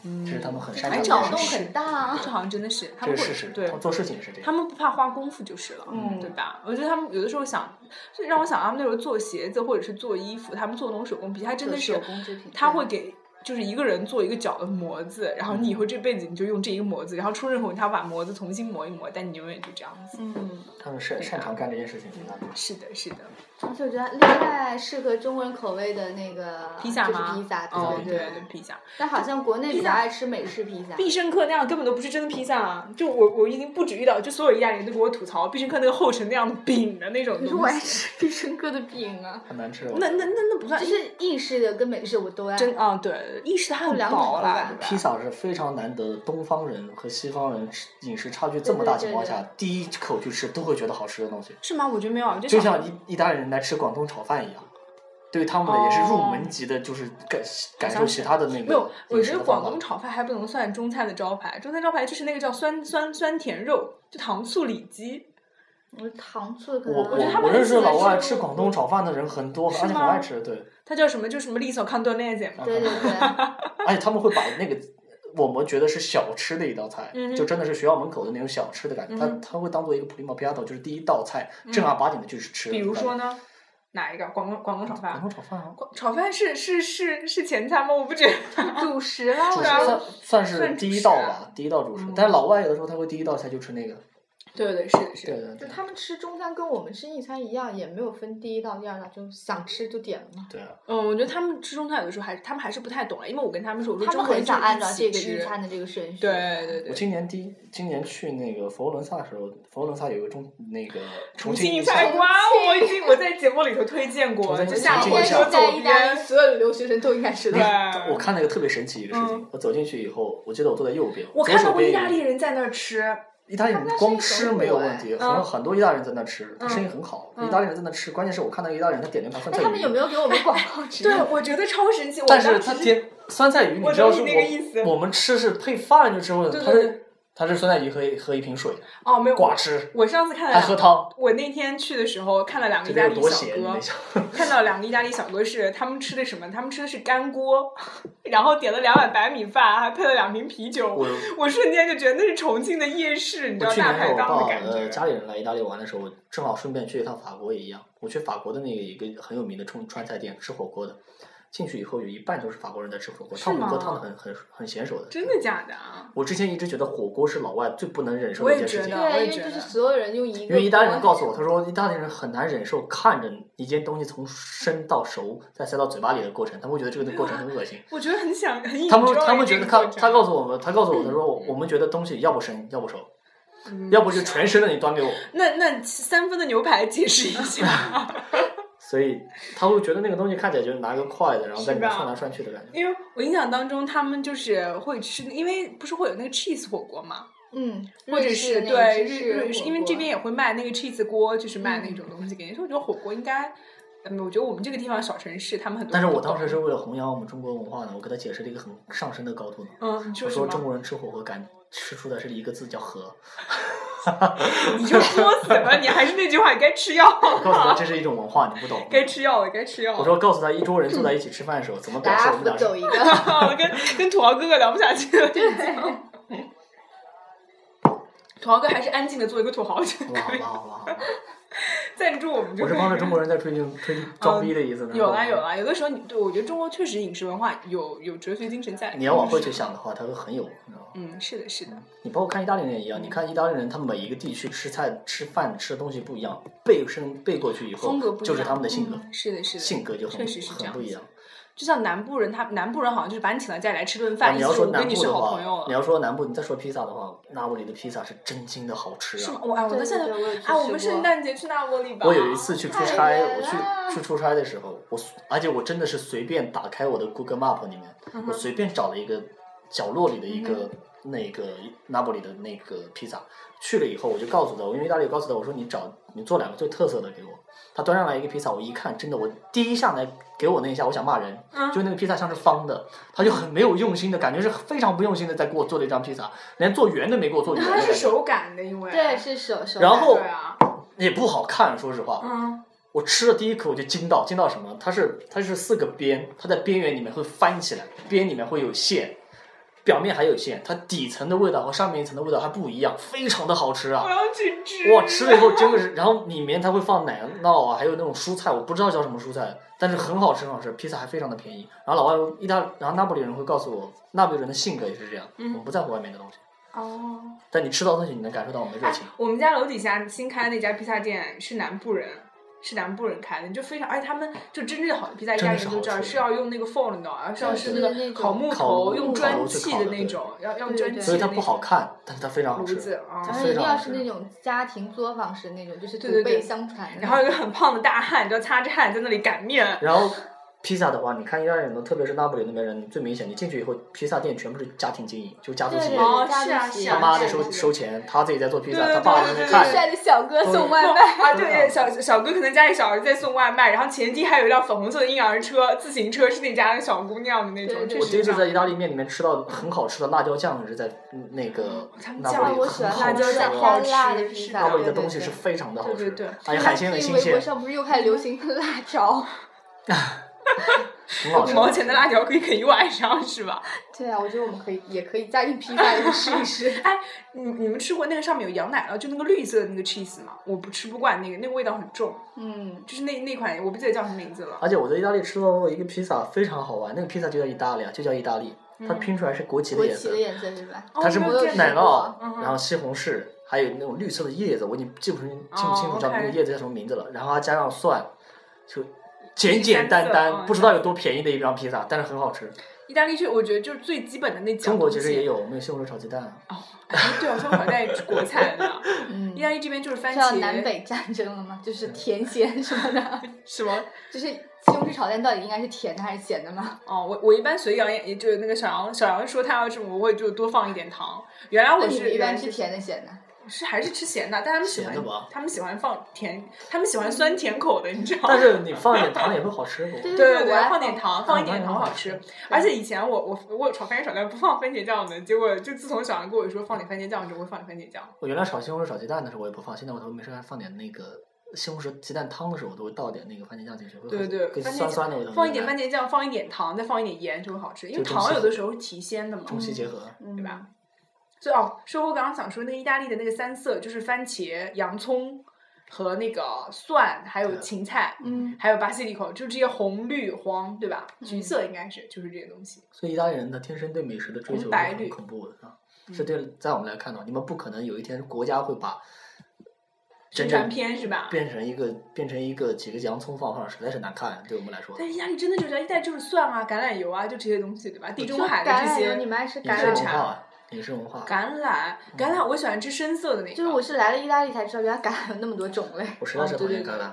嗯这是他们很擅长的。脑洞很大啊。这好像真的是他们会对做事情是这样。他们不怕花功夫就是了，嗯对吧？我觉得他们有的时候想，就让我想他们那时候做鞋子或者是做衣服，他们做那种手工皮，他真的是手工制品他会给。就是一个人做一个脚的模子，然后你以后这辈子你就用这一个模子，然后出任何问题他把模子重新磨一磨，但你永远就这样子。嗯，他们擅擅长干这件事情。是的，是的。而且我觉得另外适合中国人口味的那个就是披萨吗？披萨，哦，对对对，披萨。但好像国内比较爱吃美式披萨。必胜客那样根本都不是真的披萨啊！就我我已经不止遇到，就所有意大利人都给我吐槽必胜客那个厚成那样的饼的那种东西我爱。吃必胜客的饼啊，很难吃。那那那那不算就是意式的跟美式我都爱。真啊，对，意式它很两种薄啦？披萨是非常难得，东方人和西方人吃饮食差距这么大情况下，第一口去吃都会觉得好吃的东西，是吗？我觉得没有，就像意意大利人来吃广东炒饭一样，对他们的也是入门级的，就是感感受其他的那个没有，我觉得广东。炒饭还不能算中餐的招牌，中餐招牌就是那个叫酸酸酸甜肉，就糖醋里脊。我糖醋可能我我觉得他们我认识老外吃吃广东炒饭的人很多，而且很爱吃，对，他叫什么？就什么 liso c a n d o n e s e 嘛。对对对，而且他们会把那个我们觉得是小吃的一道菜，嗯就真的是学校门口的那种小吃的感觉，他嗯哼他会当做一个 primo piatto，就是第一道菜，正儿八经的就是吃。比如说？呢？哪一个？广东广东炒饭广饭？东炒饭啊，广炒饭是是是是前菜吗？我不觉得。主食啦，主食算算是第一道吧，第一道主食嗯。但是老外有的时候他会第一道菜就吃那个，对对对，是的是的。对对对就他们吃中餐跟我们吃意餐一样，也没有分第一道、第二道，就想吃就点了嘛。对啊。嗯，我觉得他们吃中餐有的时候还是他们还是不太懂了，因为我跟他们说，我说很想按照这个吃意餐的这个顺序。对对对。我今年第一今年去那个佛罗伦萨的时候，佛罗伦萨有一个中那个重 重庆庆菜馆，我已经我在节目里头推荐过，重庆就下火车走在意大利，边。所有的留学生都应该知道。对，我看了一个特别神奇一个事情嗯，我走进去以后，我记得我坐在右边，我看到过意大利人在那儿吃，意大利人光吃没有问题，嗯很很多意大利人在那吃，生意很好。嗯意大利人在那吃，关键是我看到意大利人他点了一盘酸菜鱼他们有没，有给我们广告植入？对，我觉得超神奇。但是他点酸菜鱼，你知道是懂你那个意思我我们吃是配饭就吃过的，他是他是酸菜鱼和一和一瓶水，哦，没有寡吃我上次看了还喝汤，我那天去的时候看了两个意大利小哥。看到两个意大利小哥是他们吃的什么？他们吃的是干锅，然后点了两碗白米饭，还配了两瓶啤酒。我我瞬间就觉得那是重庆的夜市，你知道大排档的感觉。呃家里人来意大利玩的时候，正好顺便去一趟法国也一样。我去法国的那个一个很有名的川川菜店吃火锅的，进去以后有一半都是法国人在吃火锅，烫火锅烫的很很很娴熟的。真的假的啊？我之前一直觉得火锅是老外最不能忍受的一件事情觉得，我对，因为就是所有人用一个。因为意大利人告诉我，他说意大利人很难忍受看着一件东西从生到熟再塞到嘴巴里的过程，他们会觉得这个过程很恶心。我觉得很想很他们他们觉得他他告诉我们，他告诉我他说我我们觉得东西要不生要不熟，嗯要不就全生的你端给我。那那三分的牛排解释一下。所以他会觉得那个东西看起来就是拿一个筷子，然后在里面涮来涮去的感觉。因为我印象当中，他们就是会吃，因为不是会有那个 cheese 火锅嘛，嗯，或者是对日日因为这边也会卖那个 cheese 锅，就是卖那嗯种东西给你。所以我觉得火锅应该，嗯，我觉得我们这个地方小城市，他们很多但是我当时是为了弘扬我们中国文化呢，我给他解释了一个很上升的高度呢。嗯，你我说中国人吃火锅敢吃出的是一个字叫和，你就作死吧，你还是那句话，你该吃药我告诉他，这是一种文化，你不懂。该吃药了，该吃药了。我说告诉他一桌人坐在一起吃饭的时候怎么表示大家我们俩是扶走一个。跟跟土豪哥哥聊不下去了，对 土豪哥还是安静的做一个土豪就好吧可以好吧好吧好吧，赞助我们我是帮着中国人在推进推进装逼的意思呢。有啦有啦，有的时候你对我觉得中国确实饮食文化有有哲学精神在。你要往回去想的话，它会很有，你知道吗？嗯，是的，是的，你包括看意大利人也一样，你看意大利人，他们每一个地区吃菜、吃饭、吃的东西不一样，背身背过去以后风格不一样，就是他们的性格，嗯是的，是的，性格就很很不一样。就像南部人，他南部人好像就是把你请到家里来吃顿啊饭，你要说南部的话好朋友，你，要说南部，你再说披萨的话，那不里的披萨是真心的好吃啊！？是吗我哎，我到现在啊，我们圣诞节去那不里吧。我有一次去出差，我去去出差的时候，我而且我真的是随便打开我的 Google Map 里面，嗯我随便找了一个角落里的一个、那个那不里的那个披萨，去了以后我就告诉他，我因为意大利告诉他，我说你找你做两个最特色的给我。他端上来一个披萨，我一看，真的，我第一下来给我那一下，我想骂人，嗯就那个披萨像是方的，他就很没有用心的感觉，是非常不用心的在给我做了一张披萨，连做圆都没给我做圆的它，是手擀的，因为对，是手手然后啊，也不好看，说实话，嗯，我吃了第一口我就惊到，惊到什么？它是它是四个边，它在边缘里面会翻起来，边里面会有馅，表面还有馅，它底层的味道和上面一层的味道还不一样，非常的好吃啊我！要去吃。哇，吃了以后真的是，然后里面它会放奶酪啊，还有那种蔬菜，我不知道叫什么蔬菜，但是很好吃很好吃，披萨还非常的便宜。然后老外意大，然后那不里人会告诉我，那不里人的性格也是这样，我们不在乎外面的东西，哦，但你吃到东西你能感受到我们的热哎情。，我们家楼底下新开的那家披萨店是南部人。是南部人开的，就非常，而且他们就真正好的披萨，意大利人都知道是要用那个 forno 的，而是要是那个烤木头，用砖砌的那种，要要对对砖砌所以它不的那种好看，但是它非常好吃。炉子啊然。后一定要是那种家庭作坊式那种，就是祖对对对辈相传。然后有一个很胖的大汉，就擦着汗在那里擀面。然后披萨的话，你看意大利人的，特别是那不里那边人，最明显，你进去以后，披萨店全部是家庭经营，就家族企业，他妈的收收钱，他自己在做披萨，他爸在那边看。帅的小哥送外卖，啊，对对，小小哥可能家里小儿子在送外卖，然后前厅还有一辆粉红色的婴儿车，自行车是那家的小姑娘的那种。我第一次在意大利面里面吃到很好吃的辣椒酱，是在嗯那个那不里我喜很好欢辣椒吃啊。酱偏辣的披萨，那不里的东西是非常的好吃，对对对而且海鲜很新微博鲜，上不是又开始流行辣条？五毛钱的辣条可以啃一晚上是吧？对啊，我觉得我们可以也可以加进披萨里试一试。你 你们吃过那个上面有羊奶酪，就那个绿色的那个 cheese 吗？我不吃不惯那个，那个味道很重，嗯，就是那那款我不记得叫什么名字了。而且我在意大利吃到过一个披萨，非常好玩，那个披萨就叫意大利啊，就叫意大利，它拼出来是国旗的颜色国旗的，颜色是吧？哦它是奶酪嗯，然后西红柿，还有那种绿色的叶子，我已经记不清记不清楚哦叫那个叶子叫什么名字了。然后还加上蒜，就简简单单，嗯不知道有多便宜的一张披萨，但是很好吃。意大利是我觉得就是最基本的那几样中国其实也有，我们有西红柿炒鸡蛋啊。哦，哎对啊，像好像是国菜的。嗯意，大利这边就是番茄，南北战争了吗？就是甜咸什么的，什么？就是西红柿炒蛋到底应该是甜的还是咸的吗？哦，我我一般随杨也也就是那个小杨小杨说他要这么，我会就多放一点糖。原来我是你们一般吃甜的咸的？是还是吃咸的，但他们喜欢他们喜欢放甜，他们喜欢酸甜口的，你知道吗？但是你放一点糖也会好吃不？对对对放点糖，放一点糖嗯好吃。而且以前我我我有炒番茄炒蛋不放番茄酱的，结果就自从小杨跟我说放点番茄酱之后，我会放点番茄酱。我原来炒西红柿炒鸡蛋的时候我也不放，现在我都没事还放点那个西红柿鸡蛋汤的时候，我都会倒点那个番茄酱进去，对对，跟番茄酸酸的味道。放一点番茄酱，放一点糖，再放一点盐就会好吃，因为糖有的时候是提鲜的嘛，中西结合。对吧？所以哦，说我刚刚想说那个意大利的那个三色，就是番茄、洋葱和那个蒜，还有芹菜，嗯，还有巴西利口，就这些红、绿、黄，对吧？橘色应该是就是这些东西。所以意大利人呢天生对美食的追求是红白绿很恐怖的啊！是对，在我们来看到，你们不可能有一天国家会把宣传片是吧？变成一个变成一个几个洋葱放放，实在是难看，对我们来说。但是意大利真的就是意大利就是蒜啊、橄榄油啊，就这些东西，对吧？地中海的这橄榄油，你些们爱吃橄榄油？文化，饮食文化。橄榄，橄榄我喜欢吃深色的那个。就是我是来了意大利才知道，原来橄榄有那么多种类。我实在是哦对讨厌橄榄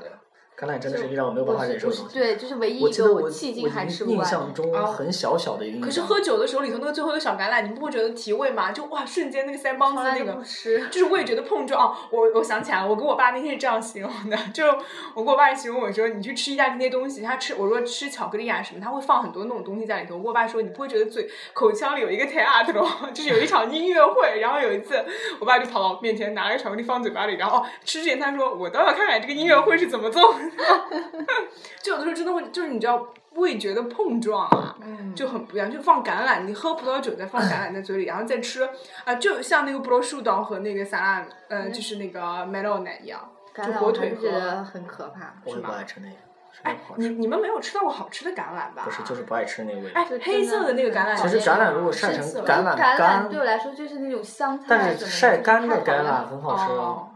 橄榄真的是一让我没有办法忍受的东西。对，就是唯一一个我迄今还我印吃不完印。象中哦很小小的一个。可是喝酒的时候里头那个最后一个小橄榄，你们不会觉得提味吗？就哇，瞬间那个腮帮子那个。就是味觉的碰撞。哦我我想起来了，我跟我爸那天是这样形容的，就我跟我爸形容我说，你去吃意大利那些东西，他吃我说吃巧克力啊什么，他会放很多那种东西在里头。我跟我爸说，你不会觉得嘴口腔里有一个 teatro，就是有一场音乐会。然后有一次，我爸就跑到我面前拿了个巧克力放嘴巴里，然后哦吃之前他说，我倒要看看这个音乐会是怎么做的。就有的时候真的会，就是你知道味觉的碰撞啊。嗯，就很不一样，就放橄榄，你喝葡萄酒再放橄榄在嘴里，然后再吃啊、就像那个布罗树岛和那个萨拉，呃，就是那个 melon 一样，就火腿和。很可怕。是吗不爱吃那个，哎。你你们没有吃到过好吃的橄榄吧？不是，就是不爱吃那个味道。哎，黑色的那个橄榄，其实橄榄如果晒成橄榄橄榄干对我来说就是那种香菜但是晒干的橄榄很好吃哦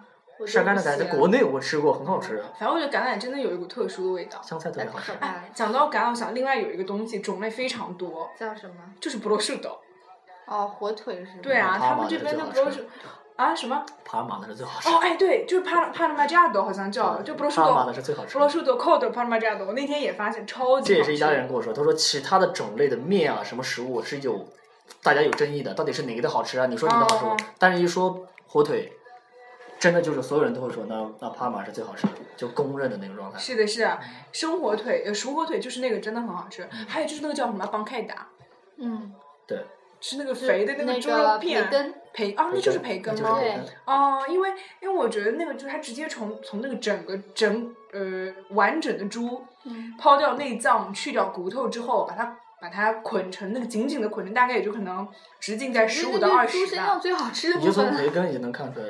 晒干的橄榄在国内我吃过，很好吃，反正我觉得橄榄真的有一股特殊的味道。香菜特别好吃哎，讲到橄榄，我想另外有一个东西种类非常多，叫什么？就是布罗树豆。哦，火腿是吗？对啊，他们这边的最好吃的布罗树啊什么？帕尔马的是最好吃。哦，哎，对，就是帕帕尔马加多好像叫，就布罗树豆帕尔马的。是最好吃布。罗树豆 code 帕尔马加多，我那天也发现超级好吃。这也是意大利人跟我说，他说其他的种类的面啊，什么食物是有大家有争议的，到底是哪个的好吃啊？你说你的好吃哦，但是一说火腿，真的就是所有人都会说，那那帕玛是最好吃的，就公认的那个状态。是的，是的，生火腿，呃，熟火腿就是那个真的很好吃。嗯还有就是那个叫什么邦凯达，嗯，对，吃那个肥的那个猪肉片，培啊，那就是培根吗？对哦，因为因为我觉得那个就是它直接从从那个整个整呃完整的猪嗯，抛掉内脏，去掉骨头之后，把它把它捆成那个紧紧的捆成，大概也就可能直径在十五到二十猪身上吧，最好吃的你就从部分了。培根也能看出来，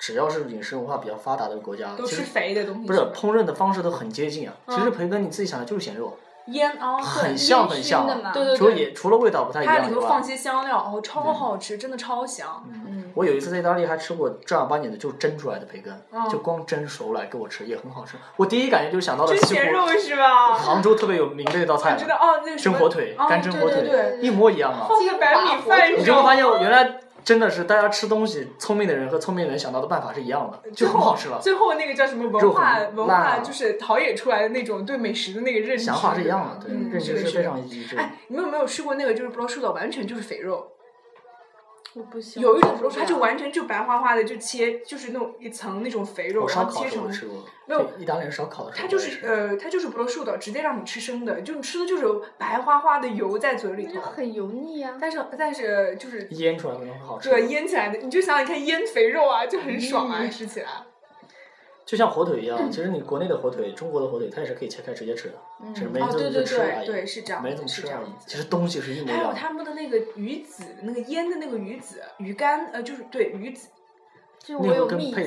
只要是饮食文化比较发达的国家，都吃其实肥的东西。不是烹饪的方式都很接近啊。嗯其实培根你自己想的就是咸肉，腌啊，很像很像烟熏的嘛对对除了也除了味道不太一它样以外，里头放些香料，哦，超好吃，真的超香。嗯，我有一次在意大利还吃过正儿八经的，就蒸出来的培根，嗯就光蒸熟来给我吃也很好吃。我第一感觉就想到了蒸西湖咸肉是吧？杭州特别有名的一道菜我知道哦，那个什么蒸火腿干蒸火腿对对一模一样啊。放个白米饭。你就会发现我，原来真的是大家吃东西，聪明的人和聪明人想到的办法是一样的，就很好吃了。最后那个叫什么文化文化，就是陶冶出来的那种对美食的那个认知，想法是一样的，对，嗯，认知是非。常一致。哎，你们有没有吃过那个就是不知道瘦到，完全就是肥肉？我不行。有一种布罗，受不了它就完全就白花花的，就切，就是那种一层那种肥肉，然烧烤的时后切成没有意大利烧烤的时候它就是呃，它就是不露瘦的，直接让你吃生的，就你吃的就是有白花花的油在嘴里头，那就很油腻啊。但是但是就是腌出来可能很好吃。对腌起来的，你就想想看腌肥肉啊，就很爽啊，嗯吃起来。就像火腿一样，其实你国内的火腿，中国的火腿，它也是可以切开直接吃的，只是没怎么吃而已。对对，是这样，没怎么是吃而已。这样。其实东西是一模一样还有。他们的那个鱼子，那个腌的那个鱼子、鱼干，呃，就是对鱼子，就是我有密集恐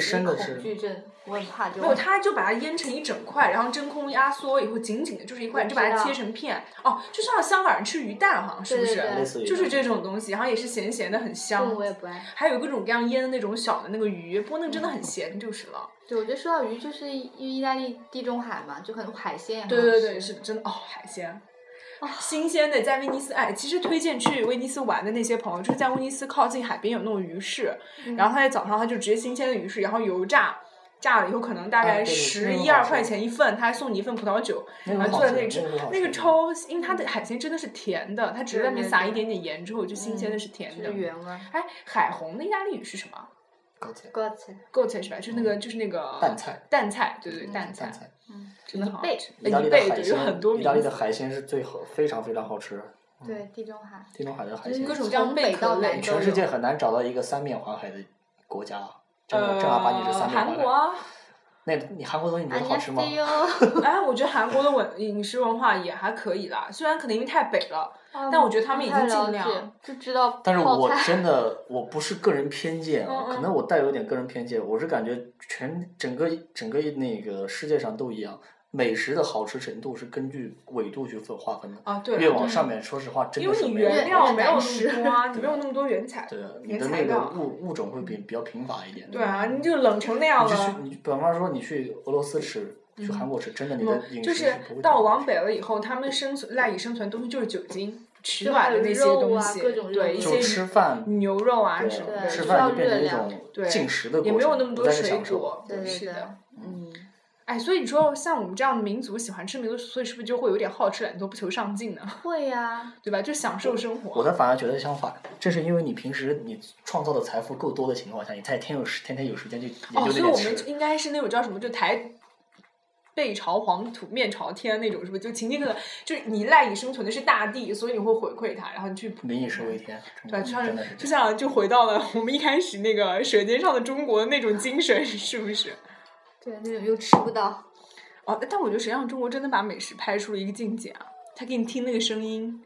惧症，我很怕就没有，种。他就把它腌成一整块，然后真空压缩以后紧紧的，就是一块，就把它切成片。哦，就像香港人吃鱼蛋，好像是不是？就是这种东西，然后也是咸咸的，很香个。我也不爱。还有各种各样腌的那种小的那个鱼，不过那个真的很咸就是了。对，我觉得说到鱼，就是因为意大利地中海嘛，就很多海鲜也很好对对对，是真的哦，海鲜。啊新鲜的，在威尼斯，哎，其实推荐去威尼斯玩的那些朋友，就是在威尼斯靠近海边有那种鱼市，嗯然后他在早上他就直接新鲜的鱼市，然后油炸，炸了以后可能大概十一二块钱一份，他还送你一份葡萄酒，然后坐在那里吃那个超，因为它的海鲜真的是甜的，它只是外面撒一点点盐之后就新鲜的嗯是甜的。哎，海虹的意大利语是什么？菜，高菜是吧？就是那个，就是那个蛋菜，蛋菜，对对，蛋菜，嗯，真的好。意大利的海鲜很多，意大利的海鲜是最好，非常非常好吃。对，地中海，地中海的海鲜，各种从北到南，全世界很难找到一个三面环海的国家，正儿八经是三面环海。韩国，那你韩国东西你觉得好吃吗？哎，我觉得韩国的文饮食文化也还可以啦，虽然可能因为太北了。但我觉得他们已经尽量就知道但是我真的我不是个人偏见啊，可能我带有点个人偏见，我是感觉全整个整个那个世界上都一样，美食的好吃程度是根据纬度去分划分的。啊，对，越往上面，说实话，真因为你的是没有原料没有那么多啊，你没有那么多原材对啊，你的那个。物物种会比比较贫乏一点。对啊，你就冷成那样你就去了。你比方说你去俄罗斯吃，去韩国吃，真的你的嗯，饮就是食不会到往北了以后，他们生存赖以生存的东西就是酒精、取暖的那些肉啊东西，各种对一些吃些饭，牛肉啊什么的，吃饭就变要热量成一种对进食的过程，也没有那么多不再是水享受果，对是的，嗯。哎，所以你说像我们这样的民族喜欢吃民族，所以是不是就会有点好吃懒做、不求上进呢？会呀，对吧？就享受生活。我的反而觉得相反，正是因为你平时你创造的财富够多的情况下，你才天有时天天有时间去研哦，所以我。们应该是那种叫什么，就台背朝黄土面朝天那种，是不是？就勤勤恳恳，就是你赖以生存的是大地，所以你会回馈它，然后你去民以食为天，对？就像就。像就回到了我们一开始那个《舌尖上的中国》的那种精神，是不是？对，那种又吃不到，哦，但我觉得《舌尖上的中国》真的把美食拍出了一个境界啊！他给你听那个声音，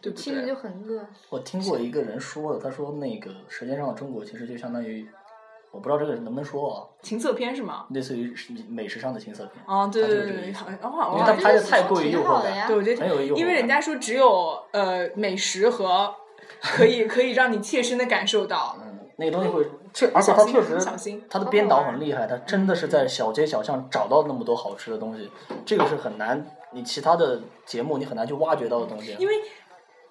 对不听着？就很饿。我听过一个人说的，他说那个《舌尖上的中国》其实就相当于，我不知道这个能不能说啊，情色片是吗？类似于美食上的情色片。哦，对他对对对，就是这个意思好像因为他拍的太过于诱惑感，挺好的呀对，我觉得很有诱惑感。因为人家说只有呃美食和可以 可以让你切身的感受到，嗯，那个东西会确，而且他确实小心他的编导很厉害，他真的是在小街小巷找到那么多好吃的东西，这个是很难，你其他的节目你很难去挖掘到的东西。因为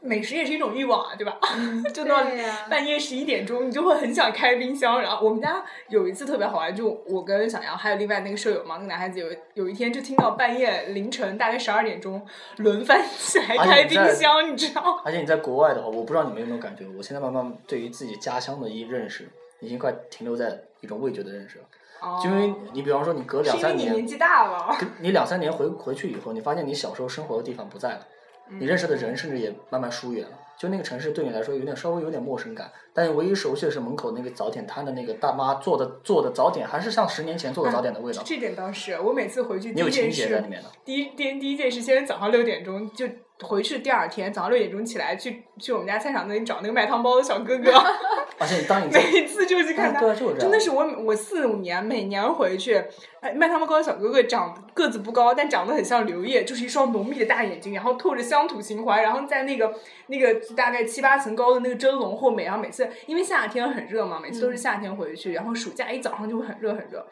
美食也是一种欲望啊，对吧？就到半夜十一点钟，你就会很想开冰箱。然后我们家有一次特别好玩，就我跟小杨还有另外那个舍友嘛，那个男孩子有有一天就听到半夜凌晨大概十二点钟轮番起来开冰箱，你知道？而且你在国外的话，我不知道你们有没有感觉，我现在慢慢对于自己家乡的一认识，已经快停留在一种味觉的认识了。就因为你比方说你隔两三年年，纪大了，你两三年回回去以后，你发现你小时候生活的地方不在了，你认识的人甚至也慢慢疏远了。就那个城市对你来说有点稍微有点陌生感，但是唯一熟悉的是门口那个早点摊的那个大妈做的做的早点，还是像十年前做的早点的味道。这点倒是，我每次回去第你有情一件事节在里面的。第一第第一件事，先是早上六点钟就回去，第二天早上六点钟起来去去我们家菜场那里找那个卖汤包的小哥哥，而且你当你在每次就去看他，真的是我我四五年每年回去，哎，卖汤包的小哥哥长个子不高，但长得很像刘烨，就是一双浓密的大眼睛，然后透着乡土情怀，然后在那个那个大概七八层高的那个蒸笼后面，然后每次因为夏天很热嘛，每次都是夏天回去，然后暑假一早上就会很热很热。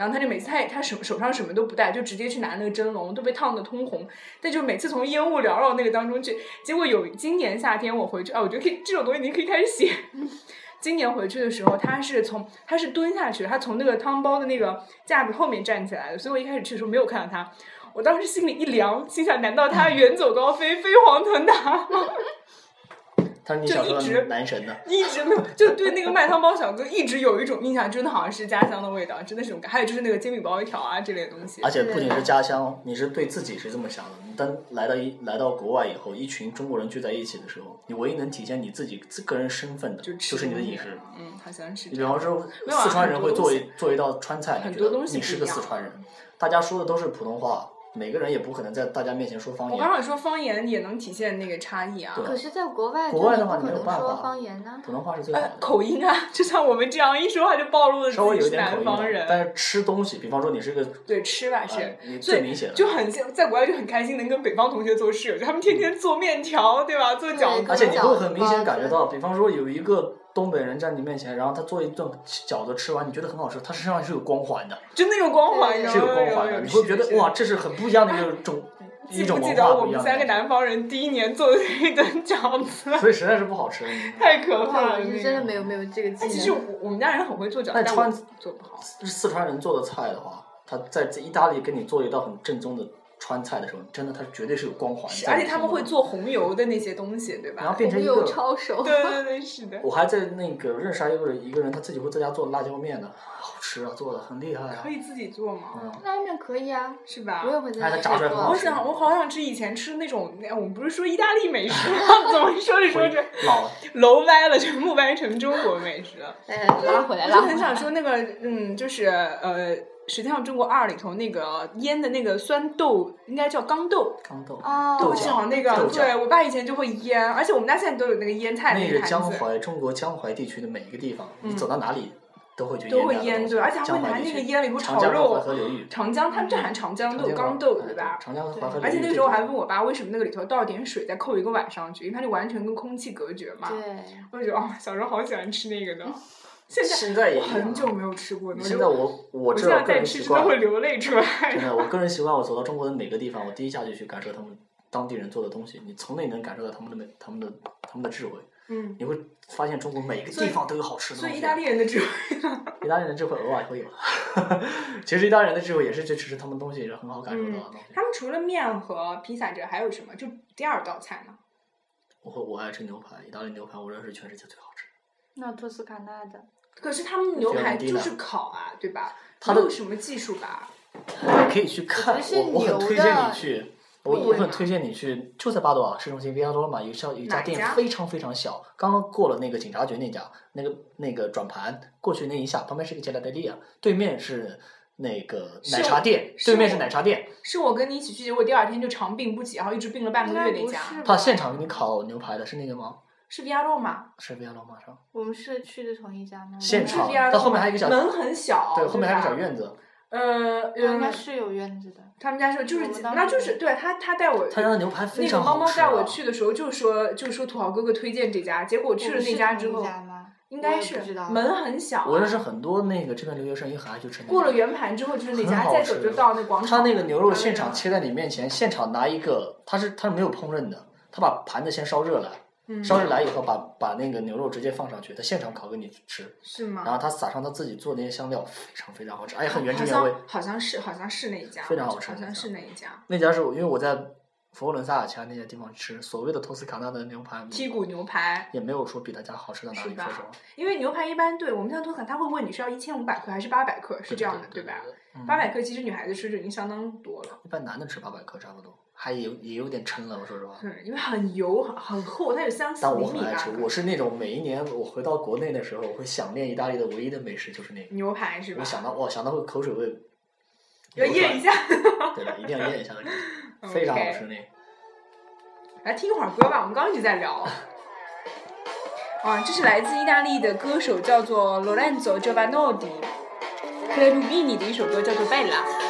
然后他就每次他也他手手上什么都不带，就直接去拿那个蒸笼，都被烫得通红。但就每次从烟雾缭绕那个当中去，结果有今年夏天我回去，啊，我觉得可以这种东西你可以开始写。今年回去的时候，他是从他是蹲下去，他从那个汤包的那个架子后面站起来的，所以我一开始去的时候没有看到他。我当时心里一凉，心想：难道他远走高飞，飞黄腾达吗？他是你小时候就一直的男神呢。一直没有，就对那个卖汤包小哥一直有一种印象，真的好像是家乡的味道，真的是这种感。还有就是那个煎饼包一条啊这类东西而。且不仅是家乡，你是对自己是这么想的。你当来到一来到国外以后，一群中国人聚在一起的时候，你唯一能体现你自己自个人身份的，就就是你的饮食。嗯，好像是你。比方说，四川人会做一做一道川菜，你觉得很多东西你是个四川人，大家说的都是普通话，每个人也不可能在大家面前说方言。我刚想说方言也能体现那个差异啊，可是，在国外，国外的话你没有办法方言呢。普通话是最好呃的，，口音啊，就像我们这样一说话就暴露了稍微自己是有一点南方人。但是吃东西，比方说你是个对，吃吧是最明显的。就很像在国外就很开心能跟北方同学做室友，就他们天天做面条，对吧？做饺子，而且你会很明显感觉到，比方说有一个东北人站你面前，然后他做一顿饺子吃完，你觉得很好吃，他身上是有光环的，就那种光环，你知是有道吗光环的，你会觉得哇，这是很不一样的一个种 记一种文不记得我们三个。南方人第一年做的那一顿饺子？所以实在是不好吃。太可怕了，你真的没有没有这个技能。哎其实我我们家人很会做饺子，但川做不好。四川人做的菜的话，他在这意大利给你做一道很正宗的川菜的时候，真的它绝对是有光环。而且他们会做红油的那些东西，对吧？然后变成一有个。抄手。对对对，是的。我还在那个认识还有一个人，他自己会在家做辣椒面的，好吃啊，做的很厉害啊可。以自己做吗？嗯，辣椒面可以啊，是吧我？也会在家做炸出来很好吃我想，我好想吃以前吃那种，哎我们不是说意大利美食吗？怎么说着说着老，楼歪了，全部歪成中国美食了？哎，拉回来，我就拉回来。很想说那个，嗯，就是呃，《舌尖上中国二》里头那个腌的那个酸豆，应该叫豇豆。刚豆哦豆角角那个，对我爸以前就会腌，而且我们家现在都有那个腌菜的那个江淮，中国江淮地区的每一个地方，你走到哪里都会去都会腌，对，而且还会拿那个腌了以后长江和炒肉长江，他们这喊长江豆、长江刚豆，哎对吧？长江和对淮河流域。而且那个时候我还问我爸，为什么那个里头倒点水，再扣一个碗上去，因为它就完全跟空气隔绝嘛。对，我就觉得哦，小时候好喜欢吃那个的。现在现在也我很久没有吃过现在我我我现在知道个再吃真的人习惯，会流泪出来。真的，我个人习惯，我走到中国的每个地方，我第一下就去感受他们当地人做的东西，你从那里能感受到他们的美、他们的、他们的智慧。嗯，你会发现中国每个地方都有好吃的东西。所以意大利人的智慧，意大利人的智慧偶尔会有，其实意大利人的智慧也是这吃他们东西也是很好感受到的东西。他们除了面和披萨之外，还有什么？就第二道菜呢？我会我爱吃牛排，意大利牛排我认为是全世界最好吃的。那托斯卡纳的，可是他们牛排就是烤啊，对吧？它的没有什么技术吧？你可以去看，我我我很推荐你去，我我很推荐你去，就在巴多瓦市中心 Via Roma 有一家有一家店非常非常小，刚刚过了那个警察局那家，那个那个转盘过去那一下，旁边是个加拉德利亚，对面是那个奶茶店，对面是奶茶店，是我跟你一起去，结果第二天就长病不起，然后一直病了半个月那家，他现场给你烤牛排的是那个吗？是 Via Roma，是 Via Roma 上，我们是去的同一家吗？是现场它后面还有一个小门很小，对，后面还有个小院子，呃呃，应该是有院子的。他们家是就是那就是对他他带我他家的牛排非常好那个猫猫带。我去的时候就说就说土豪哥哥推荐这家，结果去了那家之后？应该是门很小啊，我认识很多那个这边留学生也很爱去吃。过了圆盘之后就是那家，再走就到那广场。他那个牛肉现场切在你面前，现场拿一个，他是他是没有烹饪的，他把盘子先烧热了，嗯烧热来以后把把那个牛肉直接放上去，他现场烤给你吃，是吗？然后他撒上他自己做的那些香料，非常非常好吃，而且很原汁原味像。好像是好像是那一家，非常好吃好像是那一家。那家是我因为我在佛罗伦萨其他那些地方吃，所谓的托斯卡纳的牛排，剔骨牛排，也没有说比他家好吃到哪里，是吧说实话。因为牛排一般对我们像托斯卡，他会问你是要一千五百克还是八百克，是这样的对吧？？嗯八百克其实女孩子吃就已经相当多了，一般男的吃八百克差不多，还有也有点撑了，我说实话。对，因为很油很很厚，它有三四但厘米吧我很爱吃，。我是那种每一年我回到国内的时候，我会想念意大利的唯一的美食就是那个。牛排是吧我？想到哇，想到会口水会，要咽一下。对的，一定要咽一下的感觉，非常好吃那个。来听一会儿歌吧，我们刚刚一直在聊。啊，这是来自意大利的歌手，叫做 Lorenzo Giovanotti Cherubini 的一首歌，叫做《Bella》。e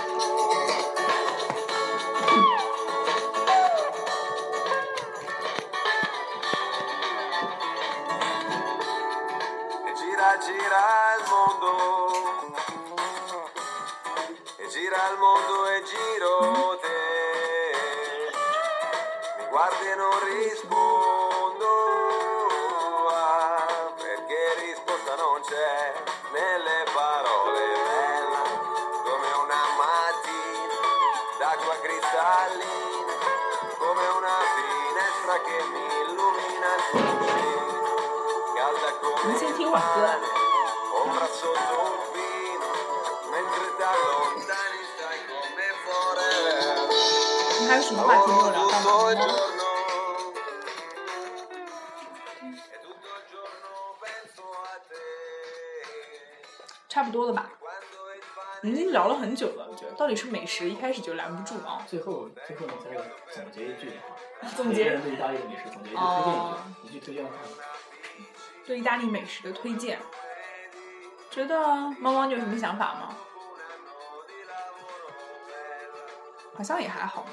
还有什么话题没有聊到 e. 差不多了吧？我们已经聊了很久了，我觉得到底是美食一开始就拦不住啊。最后，最后你再总结一句的话，总结对意大利的美食总结一句，推荐一句，一句推荐的话。对意大利美食的推荐，觉得猫猫你有什么想法吗？好像也还好嘛。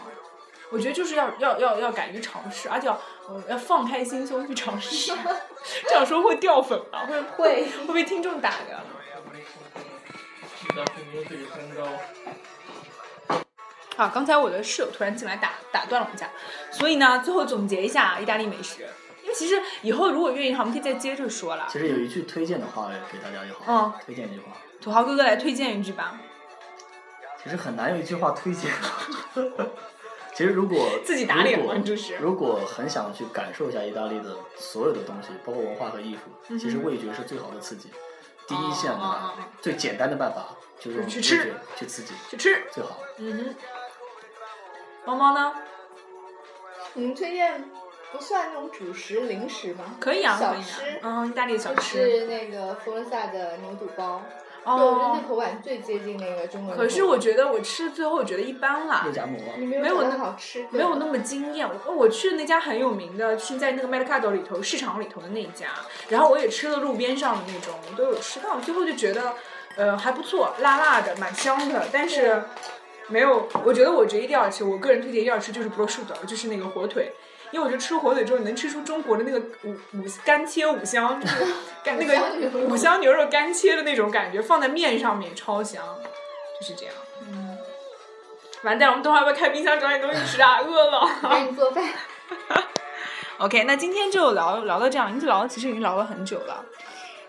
我觉得就是要要要要敢于尝试，而且要呃要放开心胸去尝试。这样说会掉粉吧？会会会被听众打的。啊，刚才我的室友突然进来打打断了我一下，所以呢，最后总结一下意大利美食，因为其实以后如果愿意的话，我们可以再接着说了。其实有一句推荐的话给大家也好，嗯，推荐一句话，土豪哥哥来推荐一句吧。其其实很难有一句话推荐。其实如果 自己打脸如果吗这是如果很想去感受一下意大利的所有的东西，包括文化和艺术，嗯其实味觉是最好的刺激。第一线的、哦哦哦哦最简单的办法就是去吃去刺激，去吃。最好。嗯哼，猫猫呢？你们推荐不算那种主食零食吗？可以啊，小吃。嗯，意大利的小就吃。是那个佛罗萨的牛肚包，就我觉得哦那，口感最接近那个中国。可是我觉得我吃最后我觉得一般啦肉，夹馍没有那好吃，没有那么惊艳。我我去的那家很有名的，是在那个 Mercado 里头市场里头的那一家，然后我也吃了路边上的那种，我都有吃到，最后就觉得，呃，还不错，辣辣的，蛮香的，但是没有，我觉得我觉得一定要吃，我个人推荐一定要吃就是 prosciutto，就是那个火腿。因为我觉得吃火腿之后，你能吃出中国的那个五五干切五香，就是 干那个五香牛肉干切的那种感觉，放在面上面超香，就是这样。嗯，完蛋，我们等会儿要不要开冰箱找点东西吃啊？饿了。给你做饭。OK，那今天就聊聊到这样，因为聊了，其实已经聊了很久了。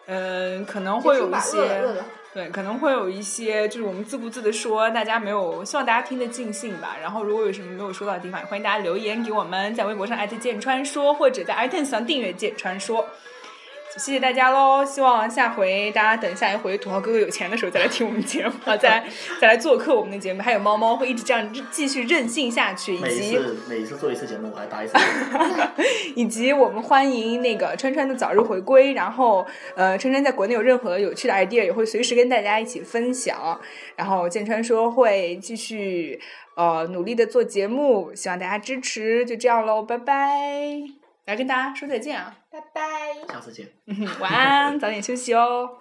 嗯，可能会有一些了，对，可能会有一些，就是我们自顾自的说，大家没有，希望大家听得尽兴吧。然后，如果有什么没有说到的地方，也欢迎大家留言给我们，在微博上艾特剑川说，或者在 iTunes 上订阅剑川说。谢谢大家喽！希望下回大家等下一回土豪哥哥有钱的时候再来听我们节目，啊，再来再来做客我们的节目。还有猫猫会一直这样继续任性下去，以每一及次每一次做一次节目，我还打一次脸。以及我们欢迎那个川川的早日回归，然后呃，川川在国内有任何有趣的 idea 也会随时跟大家一起分享。然后建川说会继续呃努力的做节目，希望大家支持。就这样喽，拜拜！来跟大家说再见啊，拜拜。下次见。嗯哼晚安，早点休息哦。